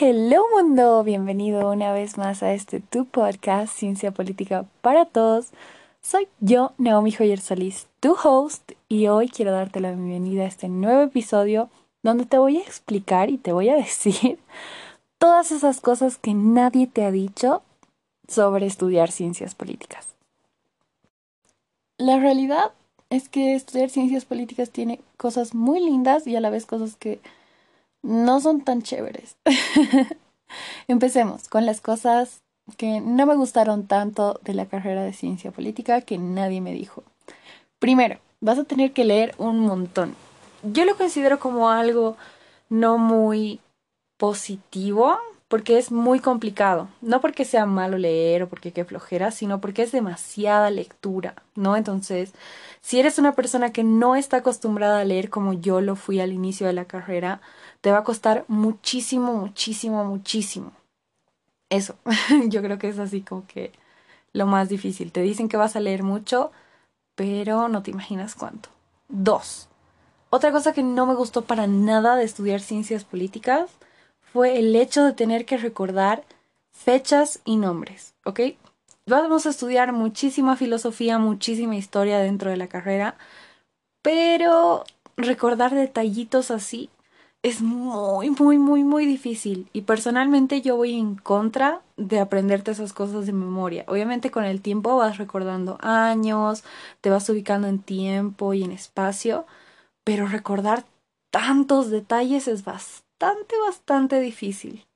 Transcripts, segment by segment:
hello mundo, bienvenido una vez más a este tu podcast Ciencia Política para Todos. Soy yo, Naomi Joyer Solís, tu host, y hoy quiero darte la bienvenida a este nuevo episodio donde te voy a explicar y te voy a decir todas esas cosas que nadie te ha dicho sobre estudiar ciencias políticas. La realidad es que estudiar ciencias políticas tiene cosas muy lindas y a la vez cosas que no son tan chéveres. Empecemos con las cosas que no me gustaron tanto de la carrera de ciencia política que nadie me dijo. Primero, vas a tener que leer un montón. Yo lo considero como algo no muy positivo porque es muy complicado. No porque sea malo leer o porque qué flojera, sino porque es demasiada lectura, ¿no? Entonces, si eres una persona que no está acostumbrada a leer como yo lo fui al inicio de la carrera, te va a costar muchísimo, muchísimo, muchísimo. Eso, yo creo que es así como que lo más difícil. Te dicen que vas a leer mucho, pero no te imaginas cuánto. Dos. Otra cosa que no me gustó para nada de estudiar ciencias políticas fue el hecho de tener que recordar fechas y nombres, ¿ok? Vamos a estudiar muchísima filosofía, muchísima historia dentro de la carrera, pero recordar detallitos así es muy, muy, muy, muy difícil. Y personalmente yo voy en contra de aprenderte esas cosas de memoria. Obviamente con el tiempo vas recordando años, te vas ubicando en tiempo y en espacio, pero recordar tantos detalles es bastante, bastante difícil.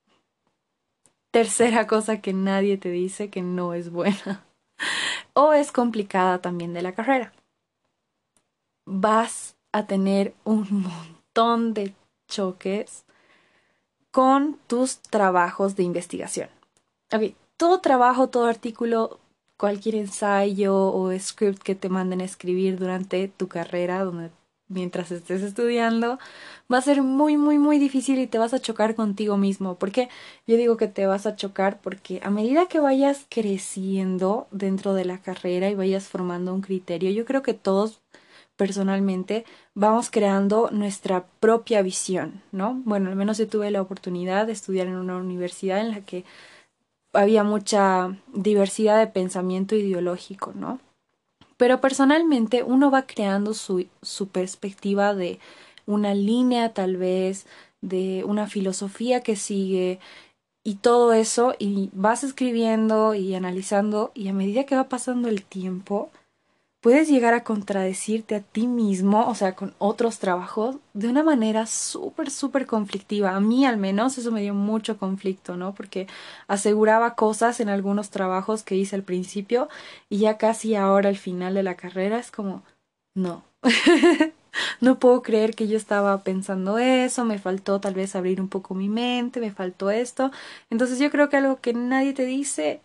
Tercera cosa que nadie te dice que no es buena o es complicada también de la carrera. Vas a tener un montón de choques con tus trabajos de investigación. Todo trabajo, todo artículo, cualquier ensayo o script que te manden a escribir durante tu carrera, donde mientras estés estudiando, va a ser muy, muy, muy difícil y te vas a chocar contigo mismo. Porque yo digo que te vas a chocar porque a medida que vayas creciendo dentro de la carrera y vayas formando un criterio, yo creo que todos personalmente vamos creando nuestra propia visión, ¿no? Bueno, al menos yo tuve la oportunidad de estudiar en una universidad en la que había mucha diversidad de pensamiento ideológico, ¿no? Pero personalmente uno va creando su, su perspectiva de una línea tal vez, de una filosofía que sigue y todo eso y vas escribiendo y analizando y a medida que va pasando el tiempo puedes llegar a contradecirte a ti mismo, o sea, con otros trabajos, de una manera súper, súper conflictiva. A mí al menos eso me dio mucho conflicto, ¿no? Porque aseguraba cosas en algunos trabajos que hice al principio y ya casi ahora al final de la carrera es como, no. no puedo creer que yo estaba pensando eso, me faltó tal vez abrir un poco mi mente, me faltó esto. Entonces yo creo que algo que nadie te dice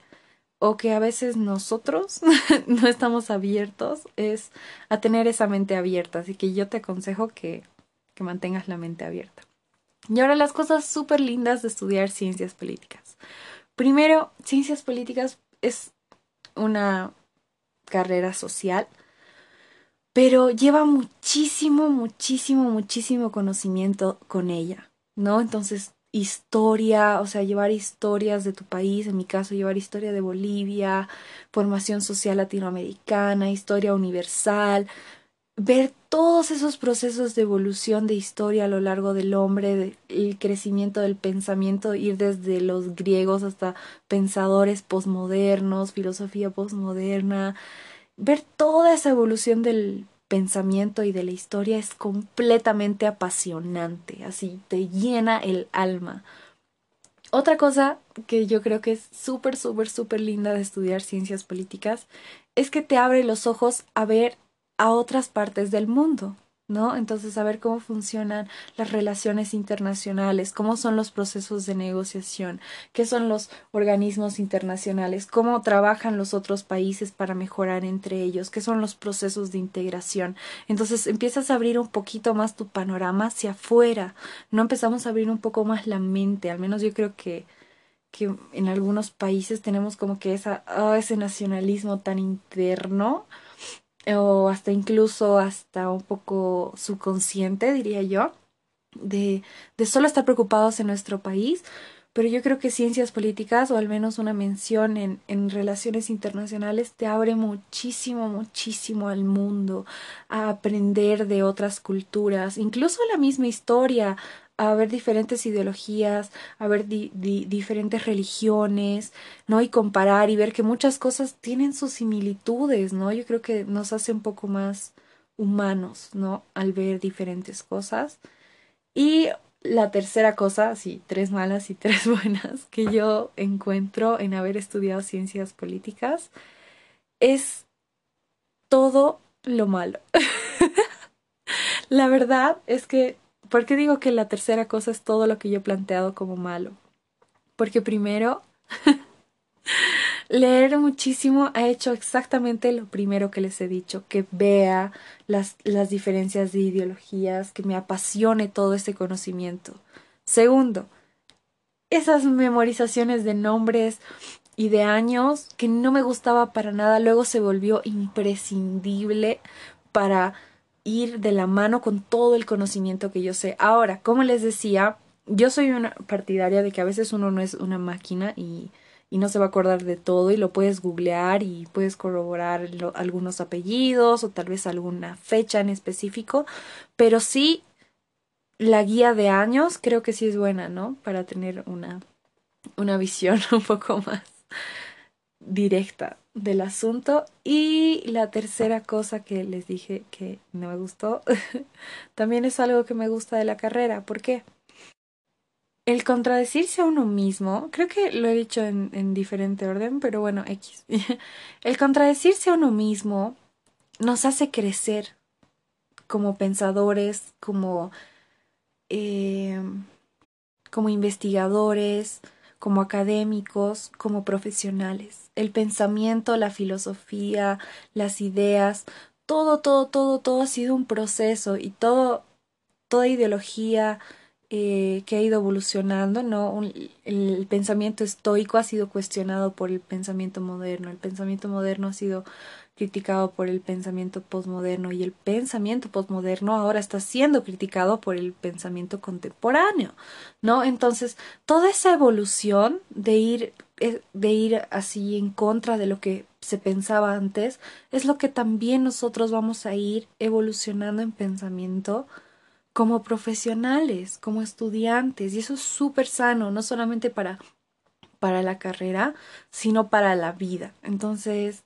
o que a veces nosotros no estamos abiertos es a tener esa mente abierta. Así que yo te aconsejo que, que mantengas la mente abierta. Y ahora las cosas súper lindas de estudiar ciencias políticas. Primero, ciencias políticas es una carrera social, pero lleva muchísimo, muchísimo, muchísimo conocimiento con ella, ¿no? Entonces historia, o sea, llevar historias de tu país, en mi caso llevar historia de Bolivia, formación social latinoamericana, historia universal, ver todos esos procesos de evolución de historia a lo largo del hombre, el crecimiento del pensamiento, ir desde los griegos hasta pensadores posmodernos, filosofía posmoderna, ver toda esa evolución del pensamiento y de la historia es completamente apasionante, así te llena el alma. Otra cosa que yo creo que es súper, súper, súper linda de estudiar ciencias políticas es que te abre los ojos a ver a otras partes del mundo. ¿No? Entonces, saber cómo funcionan las relaciones internacionales, cómo son los procesos de negociación, qué son los organismos internacionales, cómo trabajan los otros países para mejorar entre ellos, qué son los procesos de integración. Entonces, empiezas a abrir un poquito más tu panorama hacia afuera, no empezamos a abrir un poco más la mente, al menos yo creo que que en algunos países tenemos como que esa, ah, ese nacionalismo tan interno o hasta incluso hasta un poco subconsciente, diría yo, de, de solo estar preocupados en nuestro país, pero yo creo que ciencias políticas, o al menos una mención en, en relaciones internacionales, te abre muchísimo, muchísimo al mundo, a aprender de otras culturas, incluso la misma historia, a ver diferentes ideologías, a ver diferentes religiones, ¿no? Y comparar y ver que muchas cosas tienen sus similitudes, ¿no? Yo creo que nos hace un poco más humanos, ¿no? Al ver diferentes cosas. Y la tercera cosa, sí, tres malas y tres buenas que yo encuentro en haber estudiado ciencias políticas es todo lo malo. la verdad es que, ¿por qué digo que la tercera cosa es todo lo que yo he planteado como malo? Porque primero Leer muchísimo ha hecho exactamente lo primero que les he dicho, que vea las, las diferencias de ideologías, que me apasione todo este conocimiento. Segundo, esas memorizaciones de nombres y de años que no me gustaba para nada, luego se volvió imprescindible para ir de la mano con todo el conocimiento que yo sé. Ahora, como les decía, yo soy una partidaria de que a veces uno no es una máquina y y no se va a acordar de todo y lo puedes googlear y puedes corroborar algunos apellidos o tal vez alguna fecha en específico, pero sí la guía de años creo que sí es buena, ¿no? Para tener una, una visión un poco más directa del asunto. Y la tercera cosa que les dije que no me gustó, también es algo que me gusta de la carrera. ¿Por qué? El contradecirse a uno mismo, creo que lo he dicho en, en diferente orden, pero bueno, X. El contradecirse a uno mismo nos hace crecer como pensadores, como, eh, como investigadores, como académicos, como profesionales. El pensamiento, la filosofía, las ideas, todo, todo, todo, todo ha sido un proceso y todo, toda ideología, eh, que ha ido evolucionando, ¿no? el pensamiento estoico ha sido cuestionado por el pensamiento moderno, el pensamiento moderno ha sido criticado por el pensamiento postmoderno y el pensamiento postmoderno ahora está siendo criticado por el pensamiento contemporáneo, ¿no? Entonces, toda esa evolución de ir de ir así en contra de lo que se pensaba antes es lo que también nosotros vamos a ir evolucionando en pensamiento como profesionales, como estudiantes, y eso es súper sano, no solamente para, para la carrera, sino para la vida. Entonces,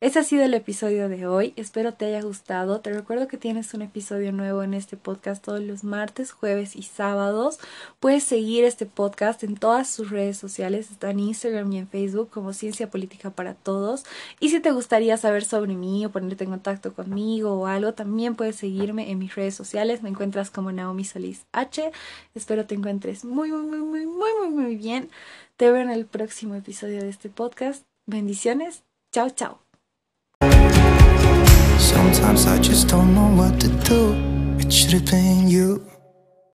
ese ha sido el episodio de hoy. Espero te haya gustado. Te recuerdo que tienes un episodio nuevo en este podcast todos los martes, jueves y sábados. Puedes seguir este podcast en todas sus redes sociales. Está en Instagram y en Facebook como Ciencia Política para Todos. Y si te gustaría saber sobre mí o ponerte en contacto conmigo o algo, también puedes seguirme en mis redes sociales. Me encuentras como Naomi Solís H. Espero te encuentres muy, muy, muy, muy, muy, muy, bien. Te veo en el próximo episodio de este podcast. Bendiciones. Chao, chao. Sometimes I just don't know what to do. It should have been you.